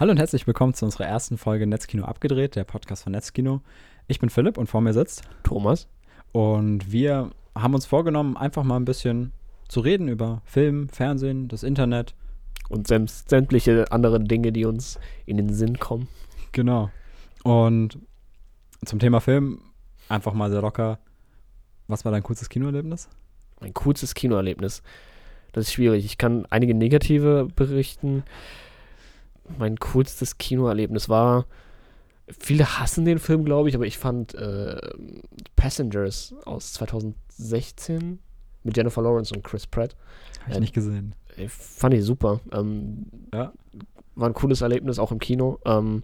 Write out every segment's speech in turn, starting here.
Hallo und herzlich willkommen zu unserer ersten Folge Netzkino abgedreht, der Podcast von Netzkino. Ich bin Philipp und vor mir sitzt Thomas. Und wir haben uns vorgenommen, einfach mal ein bisschen zu reden über Film, Fernsehen, das Internet. Und sämtliche andere Dinge, die uns in den Sinn kommen. Genau. Und zum Thema Film einfach mal sehr locker. Was war dein kurzes Kinoerlebnis? Mein kurzes Kinoerlebnis. Das ist schwierig. Ich kann einige negative berichten. Mein coolstes Kinoerlebnis war. Viele hassen den Film, glaube ich, aber ich fand äh, Passengers aus 2016 mit Jennifer Lawrence und Chris Pratt. Habe ich äh, nicht gesehen. Fand ich super. Ähm, ja. War ein cooles Erlebnis, auch im Kino. Ähm,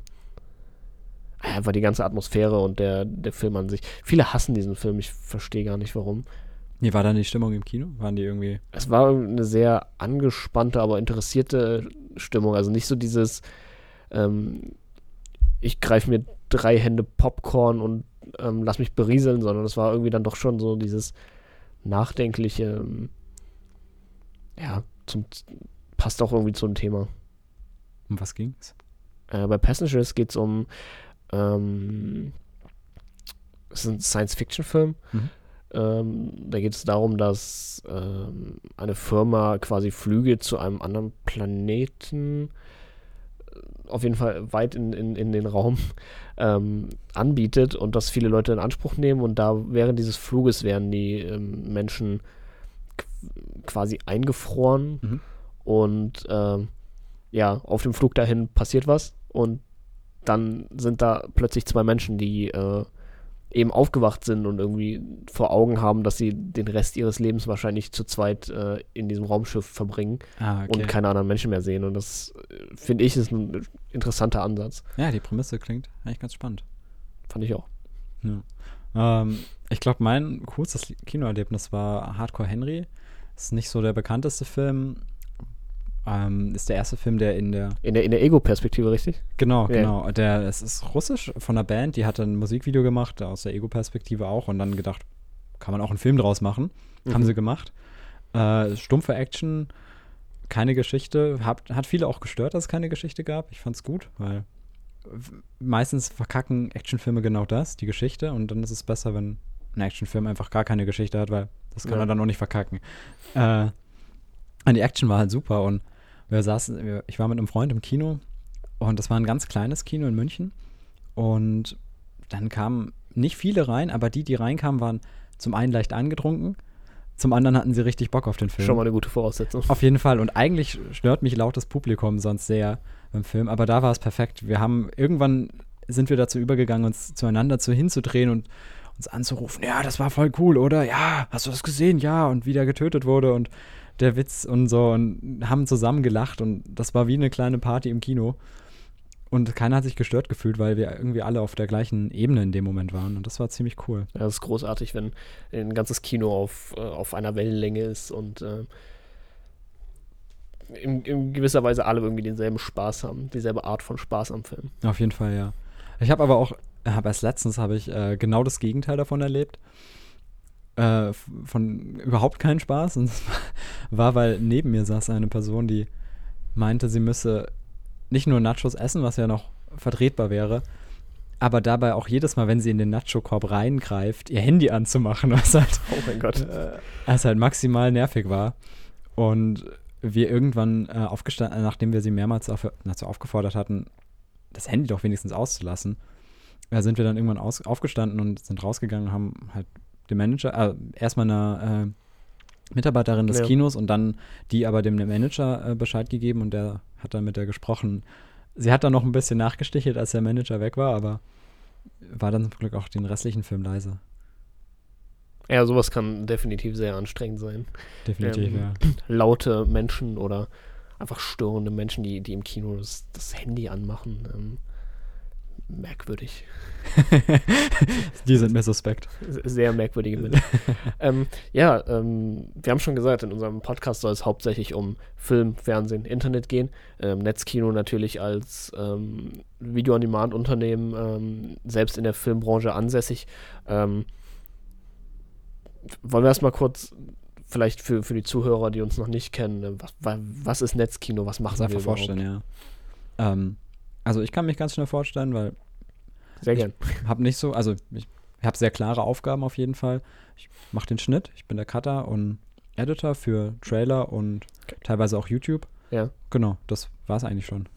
einfach die ganze Atmosphäre und der, der Film an sich. Viele hassen diesen Film, ich verstehe gar nicht warum. Wie war dann die Stimmung im Kino? Waren die irgendwie. Es war eine sehr angespannte, aber interessierte Stimmung. Also nicht so dieses, ähm, ich greife mir drei Hände Popcorn und ähm, lass mich berieseln, sondern es war irgendwie dann doch schon so dieses nachdenkliche, ähm, ja, zum, passt auch irgendwie zum Thema. Um was ging's? Äh, bei Passengers geht es um, ähm, es ist ein Science-Fiction-Film. Mhm ähm, da geht es darum, dass ähm, eine Firma quasi Flüge zu einem anderen Planeten, äh, auf jeden Fall weit in, in, in den Raum, ähm, anbietet und das viele Leute in Anspruch nehmen. Und da während dieses Fluges werden die ähm, Menschen quasi eingefroren. Mhm. Und ähm, ja, auf dem Flug dahin passiert was. Und dann sind da plötzlich zwei Menschen, die äh, eben aufgewacht sind und irgendwie vor Augen haben, dass sie den Rest ihres Lebens wahrscheinlich zu zweit äh, in diesem Raumschiff verbringen ah, okay. und keine anderen Menschen mehr sehen. Und das äh, finde ich ist ein interessanter Ansatz. Ja, die Prämisse klingt eigentlich ganz spannend. Fand ich auch. Ja. Ähm, ich glaube, mein coolstes Kinoerlebnis war Hardcore Henry. Ist nicht so der bekannteste Film, ähm, ist der erste Film, der in der. In der, in der Ego-Perspektive, richtig? Genau, ja. genau. Der, es ist russisch von einer Band, die hat ein Musikvideo gemacht, aus der Ego-Perspektive auch, und dann gedacht, kann man auch einen Film draus machen. Mhm. Haben sie gemacht. Äh, stumpfe Action, keine Geschichte. Hat, hat viele auch gestört, dass es keine Geschichte gab. Ich fand's gut, weil meistens verkacken Actionfilme genau das, die Geschichte, und dann ist es besser, wenn ein Actionfilm einfach gar keine Geschichte hat, weil das kann ja. er dann auch nicht verkacken. Äh, die Action war halt super und wir saßen, ich war mit einem Freund im Kino und das war ein ganz kleines Kino in München. Und dann kamen nicht viele rein, aber die, die reinkamen, waren zum einen leicht angetrunken, zum anderen hatten sie richtig Bock auf den Film. Schon mal eine gute Voraussetzung. Auf jeden Fall. Und eigentlich stört mich lautes Publikum sonst sehr beim Film, aber da war es perfekt. Wir haben irgendwann sind wir dazu übergegangen, uns zueinander zu hinzudrehen und uns anzurufen. Ja, das war voll cool, oder? Ja, hast du das gesehen? Ja, und wie der getötet wurde und der Witz und so und haben zusammen gelacht und das war wie eine kleine Party im Kino. Und keiner hat sich gestört gefühlt, weil wir irgendwie alle auf der gleichen Ebene in dem Moment waren. Und das war ziemlich cool. Ja, das ist großartig, wenn ein ganzes Kino auf, äh, auf einer Wellenlänge ist und äh, in, in, gewisser Weise alle irgendwie denselben Spaß haben, dieselbe Art von Spaß am Film. Auf jeden Fall, ja. Ich habe aber auch, hab erst letztens habe ich äh, genau das Gegenteil davon erlebt äh, von überhaupt keinen Spaß. Und es war, weil neben mir saß eine Person, die meinte, sie müsse nicht nur Nachos essen, was ja noch vertretbar wäre, aber dabei auch jedes Mal, wenn sie in den Nacho-Korb reingreift, ihr Handy anzumachen, was halt, oh mein Gott. Äh, was halt maximal nervig war. Und wir irgendwann äh, aufgestanden, nachdem wir sie mehrmals auf, dazu aufgefordert hatten, das Handy doch wenigstens auszulassen, äh, sind wir dann irgendwann aus, aufgestanden und sind rausgegangen und haben halt dem Manager, äh, erstmal einer äh, Mitarbeiterin des ja. Kinos und dann die aber dem Manager äh, Bescheid gegeben und der hat dann mit der gesprochen. Sie hat dann noch ein bisschen nachgestichelt, als der Manager weg war, aber war dann zum Glück auch den restlichen Film leise. Ja, sowas kann definitiv sehr anstrengend sein. Definitiv, ähm, ja. Laute Menschen oder einfach störende Menschen, die, die im Kino das, das Handy anmachen. Ähm, merkwürdig. Die sind mir suspekt. Sehr merkwürdige Menschen. ähm, ja, ähm, wir haben schon gesagt, in unserem Podcast soll es hauptsächlich um Film, Fernsehen, Internet gehen. Ähm, Netzkino natürlich als ähm, Video-on-Demand-Unternehmen, ähm, selbst in der Filmbranche ansässig. Ähm, wollen wir erstmal kurz vielleicht für, für die Zuhörer, die uns noch nicht kennen, was, was ist Netzkino, was machen wir einfach überhaupt? vorstellen, ja. Ähm, Also ich kann mich ganz schnell vorstellen, weil Sehr gern. ich habe nicht so, also ich habe sehr klare Aufgaben auf jeden Fall. Ich mache den Schnitt, ich bin der Cutter und Editor für Trailer und teilweise auch YouTube. Ja. Genau, das war es eigentlich schon.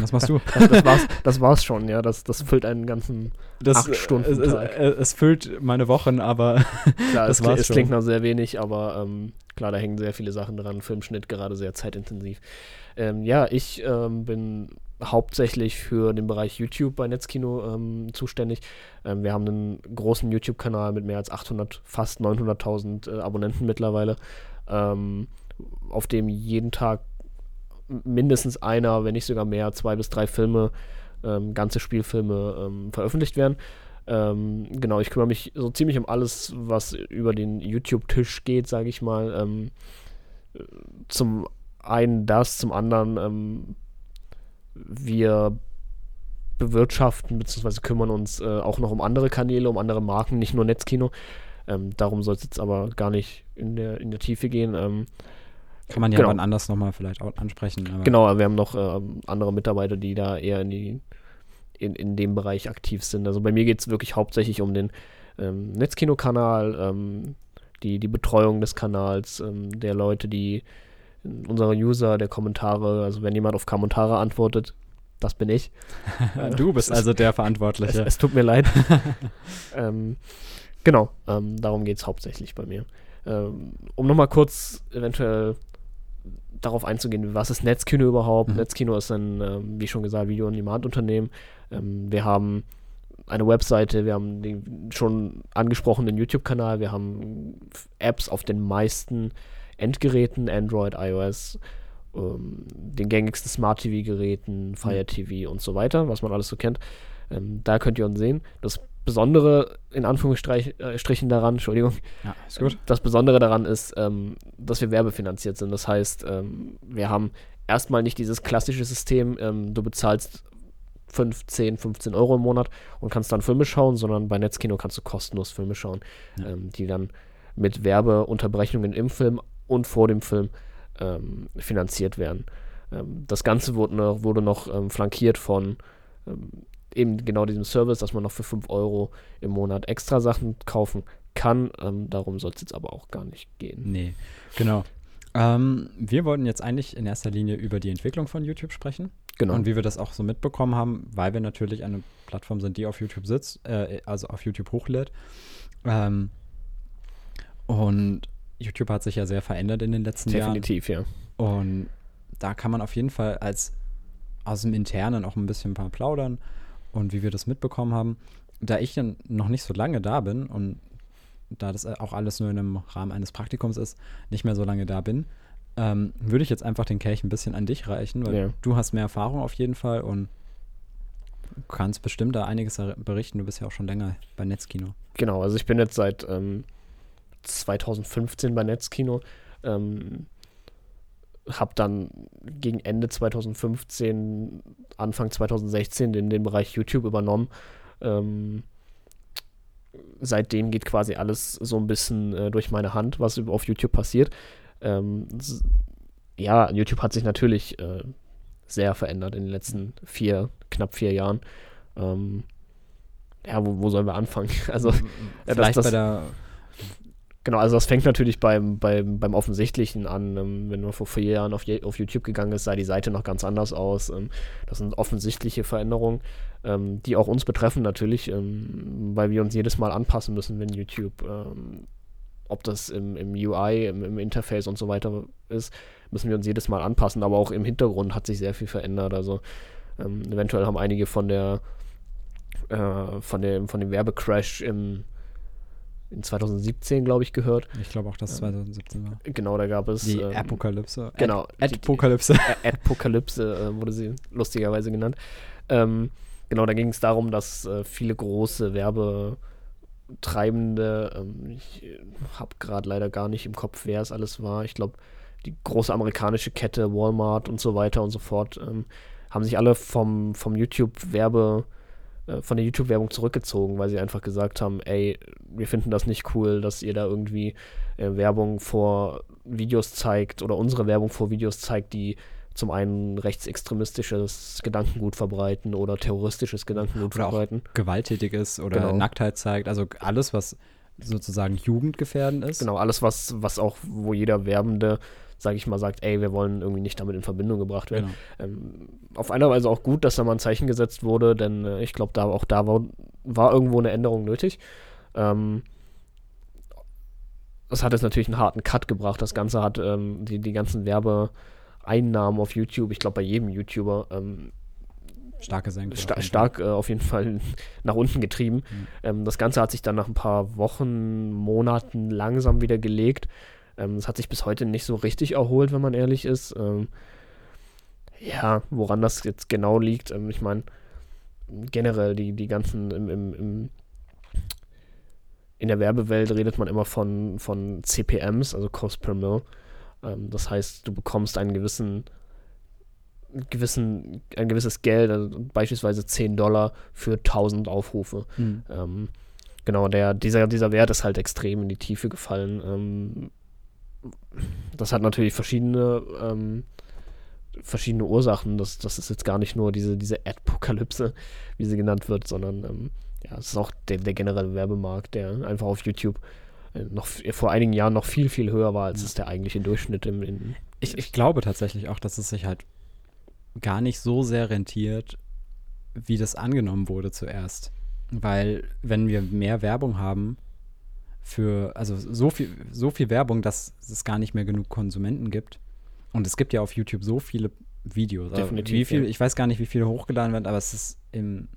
Was machst du? Das, das, war's, das war's schon, ja. Das, das füllt einen ganzen Das, Acht Stunden es, es, Tag. es, füllt meine Wochen, aber Klar, Das es, war's es schon. klingt noch sehr wenig, aber ähm, klar, da hängen sehr viele Sachen dran. Filmschnitt gerade sehr zeitintensiv. Ähm, ja, ich ähm, bin hauptsächlich für den Bereich YouTube bei Netzkino ähm, zuständig. Ähm, wir haben einen großen YouTube-Kanal mit mehr als 800, fast 900.000 äh, Abonnenten mittlerweile, ähm, auf dem jeden Tag mindestens einer, wenn nicht sogar mehr, zwei bis drei Filme, ähm, ganze Spielfilme ähm, veröffentlicht werden. Ähm, genau, ich kümmere mich so ziemlich um alles, was über den YouTube-Tisch geht, sage ich mal. Äh, zum einen das, zum anderen wir bewirtschaften bzw. kümmern uns äh, auch noch um andere Kanäle, um andere Marken, nicht nur Netzkino. Ähm, darum soll es jetzt aber gar nicht in der, in der Tiefe gehen. Ähm, kann man ja Genau. wann anders nochmal vielleicht auch ansprechen. Aber Genau, wir haben noch ähm, andere Mitarbeiter, die da eher in, die, in, in dem Bereich aktiv sind. Also bei mir geht es wirklich hauptsächlich um den ähm, Netzkino-Kanal, ähm, die, die Betreuung des Kanals, ähm, der Leute, die unsere User, der Kommentare, also wenn jemand auf Kommentare antwortet, das bin ich. Äh, du bist es ist- also der Es, Verantwortliche. es tut mir leid. ähm, genau, ähm, darum geht es hauptsächlich bei mir. Ähm, um nochmal kurz eventuell darauf einzugehen, was ist Netzkino überhaupt? Mhm. Netzkino ist ein, ähm, wie schon gesagt, Video-on-Demand-Unternehmen. Ähm, wir haben eine Webseite, wir haben den schon angesprochenen YouTube-Kanal, wir haben Apps auf den meisten Endgeräten, Android, iOS, ähm, den gängigsten Smart-TV-Geräten, Fire TV und so weiter, was man alles so kennt. Ähm, da könnt ihr uns sehen. Das Besondere, in Anführungsstrichen daran, Entschuldigung, ja, das Besondere daran ist, ähm, dass wir werbefinanziert sind. Das heißt, ähm, wir haben erstmal nicht dieses klassische System, ähm, du bezahlst 5, 10, 15 Euro im Monat und kannst dann Filme schauen, sondern bei Netzkino kannst du kostenlos Filme schauen, Ja. ähm, die dann mit Werbeunterbrechungen im Film und vor dem Film ähm, finanziert werden. Ähm, das Ganze wurde noch, wurde noch ähm, flankiert von ähm, eben genau diesem Service, dass man noch für 5 Euro im Monat extra Sachen kaufen kann. Ähm, darum soll es jetzt aber auch gar nicht gehen. Nee, genau. Ähm, wir wollten jetzt eigentlich in erster Linie über die Entwicklung von YouTube sprechen Genau. und wie wir das auch so mitbekommen haben, weil wir natürlich eine Plattform sind, die auf YouTube sitzt, äh, also auf YouTube hochlädt. Und YouTube hat sich ja sehr verändert in den letzten Jahren. Definitiv, ja. Und da kann man auf jeden Fall als aus dem Internen auch ein bisschen ein paar plaudern und wie wir das mitbekommen haben. Da ich dann noch nicht so lange da bin und da das auch alles nur in einem Rahmen eines Praktikums ist, nicht mehr so lange da bin, ähm, würde ich jetzt einfach den Kelch ein bisschen an dich reichen, weil Ja. du hast mehr Erfahrung auf jeden Fall und kannst bestimmt da einiges er- berichten. Du bist ja auch schon länger bei Netzkino. Genau, also ich bin jetzt seit ähm, 2015 bei Netzkino. Ähm, habe dann gegen Ende 2015, Anfang 2016 den, den Bereich YouTube übernommen. Ähm, seitdem geht quasi alles so ein bisschen äh, durch meine Hand, was auf YouTube passiert. Ähm, ja, YouTube hat sich natürlich äh, sehr verändert in den letzten vier, knapp vier Jahren. Ähm, ja, wo, wo sollen wir anfangen? Also, das- Vielleicht das- bei der Genau, also das fängt natürlich beim, beim, beim Offensichtlichen an. Ähm, wenn man vor vier Jahren auf, auf YouTube gegangen ist, sah die Seite noch ganz anders aus. Ähm, das sind offensichtliche Veränderungen, ähm, die auch uns betreffen natürlich, weil wir uns jedes Mal anpassen müssen, wenn YouTube, ob das im, im UI, im, im Interface und so weiter ist, müssen wir uns jedes Mal anpassen. Aber auch im Hintergrund hat sich sehr viel verändert. Also eventuell haben einige von der äh, von dem, von dem Werbecrash im in 2017, glaube ich, gehört. ich glaube auch, dass es 2017 war. Genau, da gab es Die ähm, Apokalypse. genau, Ad. Ä- Apokalypse äh, wurde sie lustigerweise genannt. Ähm, genau, da ging es darum, dass äh, viele große Werbetreibende, ähm, ich habe gerade leider gar nicht im Kopf, wer es alles war. Ich glaube, die große amerikanische Kette Walmart und so weiter und so fort, ähm, haben sich alle vom, vom YouTube-Werbe, äh, von der YouTube-Werbung zurückgezogen, weil sie einfach gesagt haben, ey, wir finden das nicht cool, dass ihr da irgendwie äh, Werbung vor Videos zeigt oder unsere Werbung vor Videos zeigt, die zum einen rechtsextremistisches Gedankengut verbreiten oder terroristisches Gedankengut oder verbreiten. Auch gewalttätig ist oder Genau. Nacktheit zeigt. Also alles, was sozusagen jugendgefährdend ist. Genau, alles, was, was auch, wo jeder Werbende, sage ich mal, sagt, ey, wir wollen irgendwie nicht damit in Verbindung gebracht werden. Genau. Ähm, auf einer Weise auch gut, dass da mal ein Zeichen gesetzt wurde, denn äh, ich glaube, da auch da war, war irgendwo eine Änderung nötig. Ähm, das hat jetzt natürlich einen harten Cut gebracht. Das Ganze hat ähm, die, die ganzen Werbeeinnahmen auf YouTube, ich glaube bei jedem YouTuber, ähm, Stark gesenkt. sta auf jeden stark äh, auf jeden Fall nach unten getrieben. Mhm. Ähm, das Ganze hat sich dann nach ein paar Wochen, Monaten langsam wieder gelegt. Ähm, es hat sich bis heute nicht so richtig erholt, wenn man ehrlich ist. Ähm, ja, woran das jetzt genau liegt, ähm, ich meine, generell die, die ganzen im, im, im in der Werbewelt redet man immer von, von CPMs, also Cost per Mill. Ähm, das heißt, du bekommst einen gewissen, gewissen, ein gewisses Geld, also beispielsweise 10 Dollar für 1000 Aufrufe. Mhm. Ähm, genau, der, dieser, dieser Wert ist halt extrem in die Tiefe gefallen. Ähm, das hat natürlich verschiedene, ähm, verschiedene Ursachen. Das, das ist jetzt gar nicht nur diese, diese Adpokalypse, wie sie genannt wird, sondern ähm, ja, es ist auch der, der generelle Werbemarkt, der einfach auf YouTube äh, noch vor einigen Jahren noch viel, viel höher war, als es der eigentliche Durchschnitt im, in, Ich, ich glaube tatsächlich auch, dass es sich halt gar nicht so sehr rentiert, wie das angenommen wurde zuerst. Weil wenn wir mehr Werbung haben für, also so viel, so viel Werbung, dass es gar nicht mehr genug Konsumenten gibt. Und es gibt ja auf YouTube so viele Videos. Also Definitiv, Wie viel, ja. ich weiß gar nicht, wie viele hochgeladen werden, aber es ist im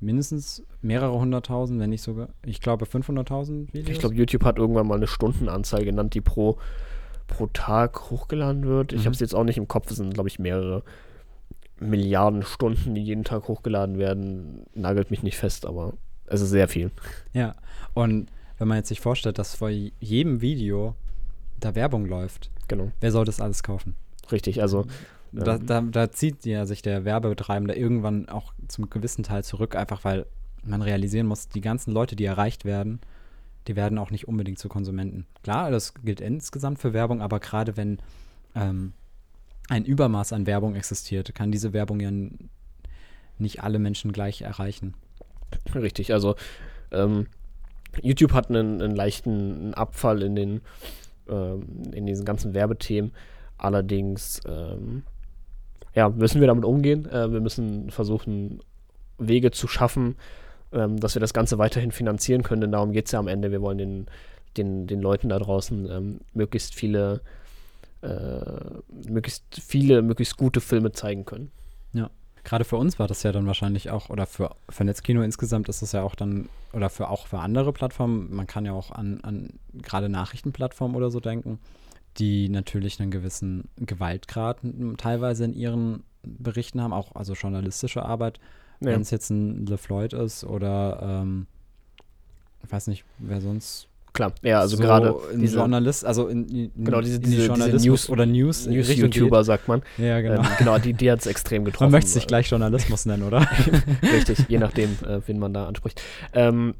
mindestens mehrere hunderttausend, wenn nicht sogar, ich glaube 500.000 Videos. Ich glaube, YouTube hat irgendwann mal eine Stundenanzahl genannt, die pro, pro Tag hochgeladen wird. Ich Mhm. habe es jetzt auch nicht im Kopf, es sind, glaube ich, mehrere Milliarden Stunden, die jeden Tag hochgeladen werden. Nagelt mich nicht fest, aber es ist sehr viel. Ja, und wenn man jetzt sich vorstellt, dass vor jedem Video da Werbung läuft, Genau, wer soll das alles kaufen? richtig. Also, Da, Ähm. da, da zieht ja sich der Werbebetreibende irgendwann auch zum gewissen Teil zurück, einfach weil man realisieren muss, die ganzen Leute, die erreicht werden, die werden auch nicht unbedingt zu Konsumenten. Klar, das gilt insgesamt für Werbung, aber gerade wenn ähm, ein Übermaß an Werbung existiert, kann diese Werbung ja nicht alle Menschen gleich erreichen. Richtig, also ähm, YouTube hat einen, einen leichten Abfall in den ähm, in diesen ganzen Werbethemen. Allerdings ähm, ja, müssen wir damit umgehen. Äh, wir müssen versuchen, Wege zu schaffen, ähm, dass wir das Ganze weiterhin finanzieren können, denn darum geht es ja am Ende. Wir wollen den, den, den Leuten da draußen ähm, möglichst viele äh, möglichst viele, möglichst gute Filme zeigen können. Gerade für uns war das ja dann wahrscheinlich auch, oder für, für Netzkino insgesamt ist es ja auch dann, oder für auch für andere Plattformen, man kann ja auch an, an gerade Nachrichtenplattformen oder so denken, die natürlich einen gewissen Gewaltgrad teilweise in ihren Berichten haben, auch also journalistische Arbeit, Ja. wenn es jetzt ein LeFloid ist oder ähm, ich weiß nicht, wer sonst Klar, ja, also so gerade diese Journalist, also in, in, Genau, diese- in diese- die diese News- oder News, Richtung News-YouTuber, sagt man. Ja, genau. Ähm, genau, die, die hat es extrem getroffen. man möchte sich äh, gleich Journalismus nennen, oder? Richtig, je nachdem, äh, wen man da anspricht. Ähm,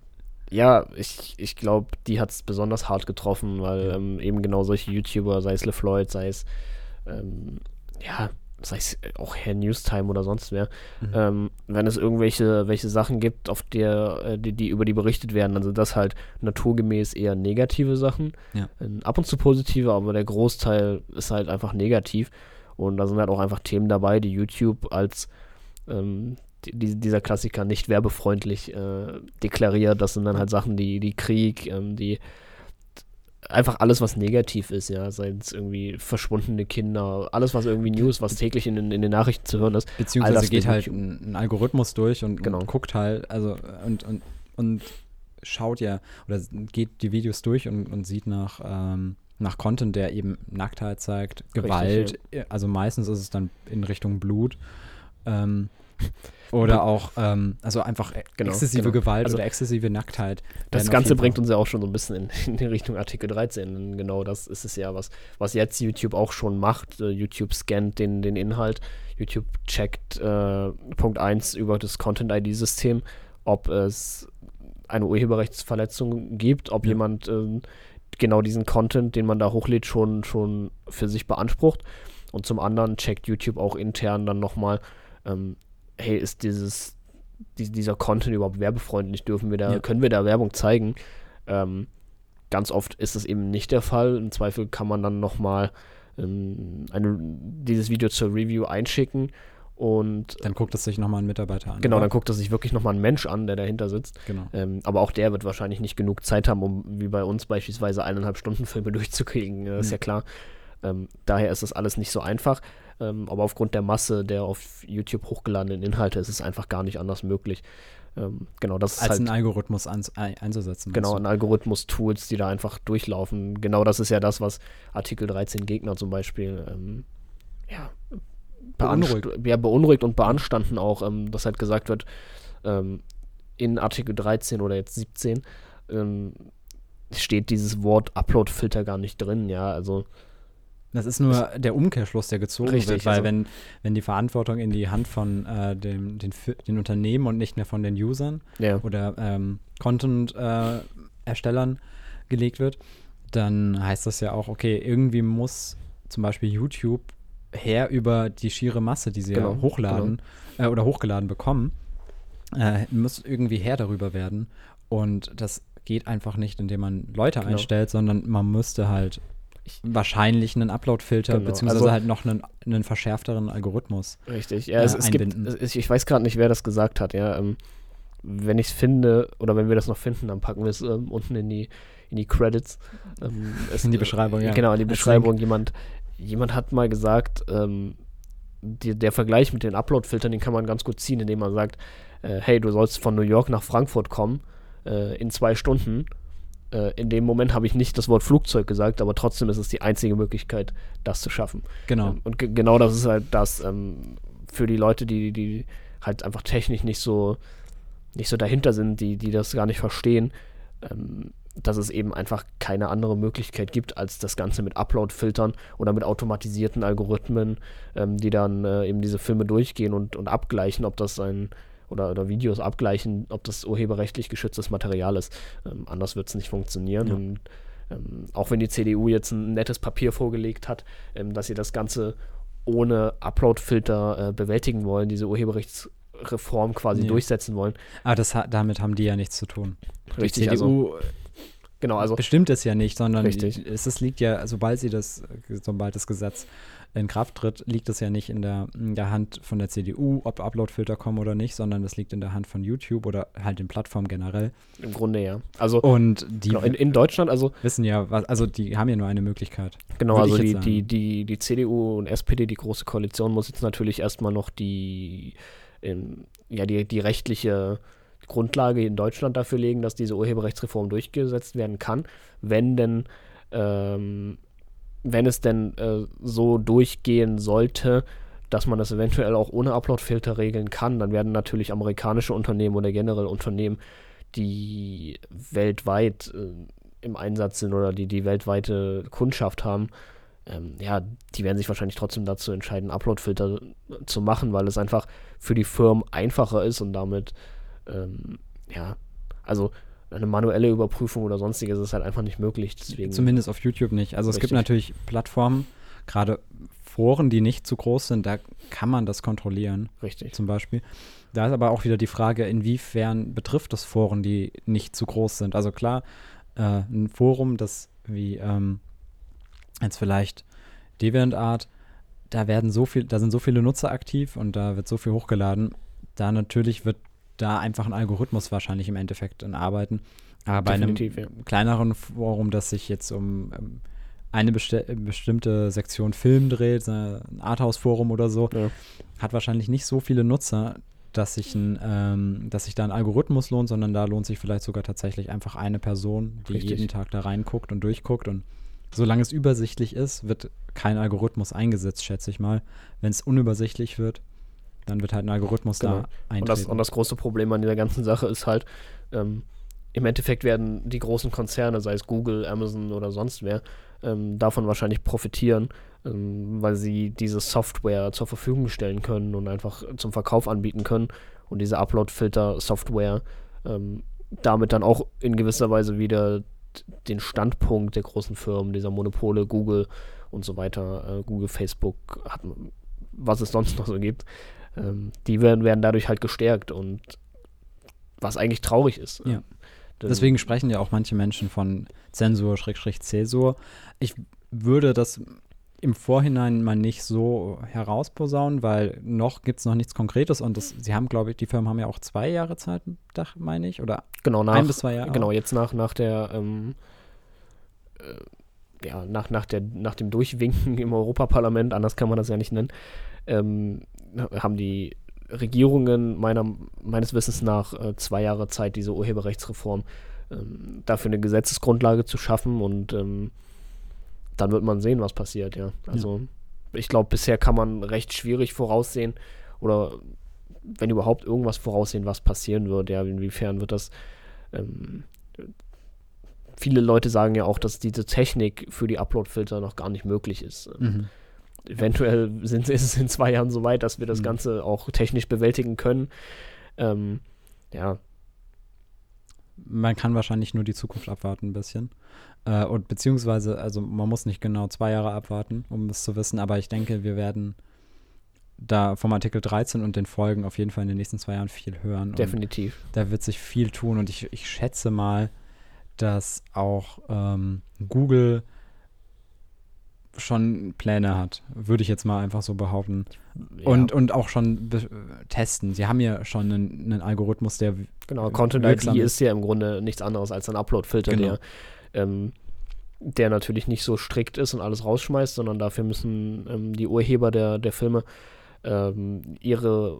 ja, ich, ich glaube, die hat es besonders hart getroffen, weil ähm, eben genau solche YouTuber, sei es LeFloid, sei es, ähm, ja, sei es auch Herr Newstime oder sonst wer, Mhm. ähm, wenn es irgendwelche welche Sachen gibt, auf der, äh, die, die über die berichtet werden, dann sind das halt naturgemäß eher negative Sachen. Ja. Ähm, ab und zu positive, aber der Großteil ist halt einfach negativ. Und da sind halt auch einfach Themen dabei, die YouTube als ähm, die, dieser Klassiker nicht werbefreundlich äh, deklariert. Das sind dann halt Sachen, die, die Krieg, ähm, die einfach alles, was negativ ist, ja, seien es irgendwie verschwundene Kinder, alles, was irgendwie News, was täglich in, den- in den Nachrichten zu hören ist. Beziehungsweise geht halt ein, ein Algorithmus durch und, Genau. und guckt halt, also und, und, und schaut ja oder geht die Videos durch und, und sieht nach, ähm, nach Content, der eben Nacktheit zeigt, Gewalt, also meistens ist es dann in Richtung Blut. Ähm, oder auch, ähm, also einfach Genau, exzessive genau. Gewalt Also oder exzessive Nacktheit. Das Ganze bringt uns ja auch schon so ein bisschen in, in Richtung Artikel 13. Denn Genau das ist es ja, was, was jetzt YouTube auch schon macht. Äh, YouTube scannt den, den Inhalt. YouTube checkt äh, Punkt 1 über das Content-ID-System, ob es eine Urheberrechtsverletzung gibt, ob Ja. jemand ähm, genau diesen Content, den man da hochlädt, schon, schon für sich beansprucht. Und zum anderen checkt YouTube auch intern dann nochmal, ähm, hey, ist dieses, die, dieser Content überhaupt werbefreundlich? Dürfen wir da, ja. können wir da Werbung zeigen? Ähm, ganz oft ist das eben nicht der Fall. Im Zweifel kann man dann nochmal ähm, dieses Video zur Review einschicken und dann guckt es sich nochmal ein Mitarbeiter an. Genau, oder? dann guckt es sich wirklich nochmal ein Mensch an, der dahinter sitzt. Genau. Ähm, aber auch der wird wahrscheinlich nicht genug Zeit haben, um wie bei uns beispielsweise eineinhalb Stunden Filme durchzukriegen. Das ist ja klar. Ähm, daher ist das alles nicht so einfach. Ähm, aber aufgrund der Masse der auf YouTube hochgeladenen Inhalte ist es einfach gar nicht anders möglich. Ähm, genau, das ist Als halt, einen Algorithmus ein, einzusetzen. Genau, ein Algorithmus-Tools, die da einfach durchlaufen. Genau das ist ja das, was Artikel 13 Gegner zum Beispiel ähm, ja, beunruhigt. Ja, beunruhigt und beanstanden auch, ähm, dass halt gesagt wird, ähm, in Artikel 13 oder jetzt 17 ähm, steht dieses Wort Upload-Filter gar nicht drin, ja, also das ist nur der Umkehrschluss, der gezogen richtig, wird, weil also wenn, wenn die Verantwortung in die Hand von äh, dem, den, den Unternehmen und nicht mehr von den Usern ja. oder ähm, Content-Erstellern äh, gelegt wird, dann heißt das ja auch, okay, irgendwie muss zum Beispiel YouTube her über die schiere Masse, die sie genau, ja hochladen genau. äh, oder hochgeladen bekommen, äh, muss irgendwie her darüber werden. Und das geht einfach nicht, indem man Leute genau. einstellt, sondern man müsste halt wahrscheinlich einen Upload-Filter genau. beziehungsweise also, halt noch einen, einen verschärfteren Algorithmus richtig. Ja, äh, es, es gibt, es, ich weiß gerade nicht wer das gesagt hat ja ähm, wenn ich es finde oder wenn wir das noch finden dann packen wir es ähm, unten in die in die Credits. Ähm, in die Beschreibung ja. Genau in die Beschreibung. Jemand jemand hat mal gesagt, ähm, die, der Vergleich mit den Upload-Filtern, den kann man ganz gut ziehen, indem man sagt, äh, hey, du sollst von New York nach Frankfurt kommen äh, in zwei Stunden. Äh, in dem Moment habe ich nicht das Wort Flugzeug gesagt, aber trotzdem ist es die einzige Möglichkeit, das zu schaffen. Genau. Ähm, und genau das ist halt das ähm, für die Leute, die, die halt einfach technisch nicht so nicht so dahinter sind, die, die das gar nicht verstehen. Ähm, dass es eben einfach keine andere Möglichkeit gibt, als das Ganze mit Upload-Filtern oder mit automatisierten Algorithmen, ähm, die dann äh, eben diese Filme durchgehen und, und abgleichen, ob das ein oder, oder Videos abgleichen, ob das urheberrechtlich geschütztes Material ist. Ähm, anders wird es nicht funktionieren. Ja. Und ähm, auch wenn die CDU jetzt ein nettes Papier vorgelegt hat, ähm, dass sie das Ganze ohne Upload-Filter äh, bewältigen wollen, diese Urheberrechtsreform quasi nee. durchsetzen wollen. Aber das, damit haben die ja nichts zu tun. Richtig, die CDU also, Genau, also bestimmt es ja nicht, sondern richtig. es, es liegt ja, sobald sie das, sobald das Gesetz in Kraft tritt, liegt es ja nicht in der, in der Hand von der CDU, ob Uploadfilter kommen oder nicht, sondern es liegt in der Hand von YouTube oder halt den Plattformen generell. Im Grunde ja. Also und die genau, in, in, Deutschland also wissen ja, was, also die haben ja nur eine Möglichkeit. Genau, also die, die, die, die CDU und SPD, die große Koalition, muss jetzt natürlich erstmal noch die, in, ja, die, die rechtliche Grundlage in Deutschland dafür legen, dass diese Urheberrechtsreform durchgesetzt werden kann, wenn denn ähm, wenn es denn äh, so durchgehen sollte, dass man das eventuell auch ohne Upload-Filter regeln kann, dann werden natürlich amerikanische Unternehmen oder generell Unternehmen, die weltweit äh, im Einsatz sind oder die die weltweite Kundschaft haben, ähm, ja, die werden sich wahrscheinlich trotzdem dazu entscheiden, Upload-Filter zu machen, weil es einfach für die Firmen einfacher ist und damit ähm, ja, also eine manuelle Überprüfung oder sonstiges ist halt einfach nicht möglich. Deswegen Zumindest auf YouTube nicht. Also richtig. es gibt natürlich Plattformen, gerade Foren, die nicht zu groß sind, da kann man das kontrollieren. Richtig. Zum Beispiel. Da ist aber auch wieder die Frage, inwiefern betrifft das Foren, die nicht zu groß sind. Also klar, äh, ein Forum, das wie ähm, jetzt vielleicht DeviantArt, da werden so viel, da sind so viele Nutzer aktiv und da wird so viel hochgeladen. Da natürlich wird da einfach ein Algorithmus wahrscheinlich im Endeffekt in arbeiten. Aber bei einem ja. kleineren Forum, das sich jetzt um ähm, eine besti bestimmte Sektion Film dreht, ein Arthouse-Forum oder so, ja. hat wahrscheinlich nicht so viele Nutzer, dass sich, ein, ähm, dass sich da ein Algorithmus lohnt, sondern da lohnt sich vielleicht sogar tatsächlich einfach eine Person, die Richtig. jeden Tag da reinguckt und durchguckt. Und solange es übersichtlich ist, wird kein Algorithmus eingesetzt, schätze ich mal. Wenn es unübersichtlich wird, dann wird halt ein Algorithmus genau. da eintreten. Und das, und das große Problem an dieser ganzen Sache ist halt, ähm, im Endeffekt werden die großen Konzerne, sei es Google, Amazon oder sonst wer, ähm, davon wahrscheinlich profitieren, ähm, weil sie diese Software zur Verfügung stellen können und einfach zum Verkauf anbieten können und diese Upload-Filter-Software ähm, damit dann auch in gewisser Weise wieder den Standpunkt der großen Firmen, dieser Monopole, Google und so weiter, äh, Google, Facebook, hat, was es sonst noch so gibt, ähm, die werden, werden dadurch halt gestärkt und was eigentlich traurig ist. Ja. Deswegen sprechen ja auch manche Menschen von Zensur, Schrägstrich, Zäsur. Ich würde das im Vorhinein mal nicht so herausposaunen, weil noch gibt es noch nichts Konkretes und das, sie haben, glaube ich, die Firmen haben ja auch zwei Jahre Zeit, meine ich, oder genau, nach, ein bis zwei Jahre. Genau, jetzt nach, nach der ähm, äh, ja, nach, nach, der, nach dem Durchwinken im Europaparlament, anders kann man das ja nicht nennen, ähm, haben die Regierungen meiner, meines Wissens nach äh, zwei Jahre Zeit, diese Urheberrechtsreform ähm, dafür eine Gesetzesgrundlage zu schaffen und ähm, dann wird man sehen, was passiert, ja. Also ja. ich glaube, bisher kann man recht schwierig voraussehen oder wenn überhaupt irgendwas voraussehen, was passieren wird, ja, inwiefern wird das ähm, viele Leute sagen ja auch, dass diese Technik für die Upload-Filter noch gar nicht möglich ist. Mhm. Eventuell sind, ist es in zwei Jahren so weit, dass wir das mhm. Ganze auch technisch bewältigen können. Ähm, ja. Man kann wahrscheinlich nur die Zukunft abwarten ein bisschen. Äh, und beziehungsweise, also man muss nicht genau zwei Jahre abwarten, um es zu wissen, aber ich denke, wir werden da vom Artikel 13 und den Folgen auf jeden Fall in den nächsten zwei Jahren viel hören. Definitiv. Da wird sich viel tun und ich, ich schätze mal, dass auch ähm, Google schon Pläne hat, würde ich jetzt mal einfach so behaupten. Ja. Und, und auch schon testen. Sie haben ja schon einen, einen Algorithmus, der. Genau, Content ID ist ja im Grunde nichts anderes als ein Upload-Filter, genau. der, ähm, der natürlich nicht so strikt ist und alles rausschmeißt, sondern dafür müssen ähm, die Urheber der, der Filme ähm, ihre,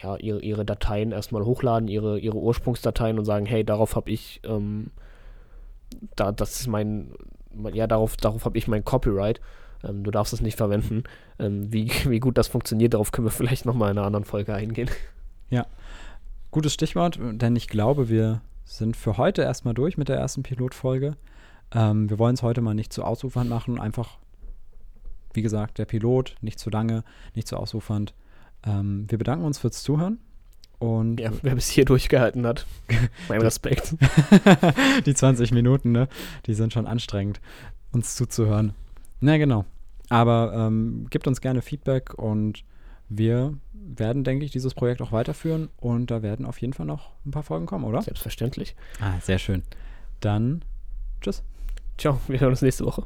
ja, ihre, ihre Dateien erstmal hochladen, ihre, ihre Ursprungsdateien und sagen, hey, darauf habe ich ähm, da, das ist mein, ja, darauf, darauf habe ich mein Copyright. Ähm, du darfst es nicht verwenden. Ähm, wie, wie gut das funktioniert, darauf können wir vielleicht nochmal in einer anderen Folge eingehen. Ja, gutes Stichwort, denn ich glaube, wir sind für heute erstmal durch mit der ersten Pilotfolge. Ähm, wir wollen es heute mal nicht zu ausufernd machen, einfach, wie gesagt, der Pilot, nicht zu lange, nicht zu ausufernd. Ähm, wir bedanken uns fürs Zuhören. Und ja, wer bis hier durchgehalten hat, mein Respekt. die 20 Minuten, ne? Die sind schon anstrengend, uns zuzuhören. Na genau. Aber ähm, gebt uns gerne Feedback und wir werden, denke ich, dieses Projekt auch weiterführen und da werden auf jeden Fall noch ein paar Folgen kommen, oder? Selbstverständlich. Ah, sehr schön. Dann tschüss. Ciao, wir hören uns nächste Woche.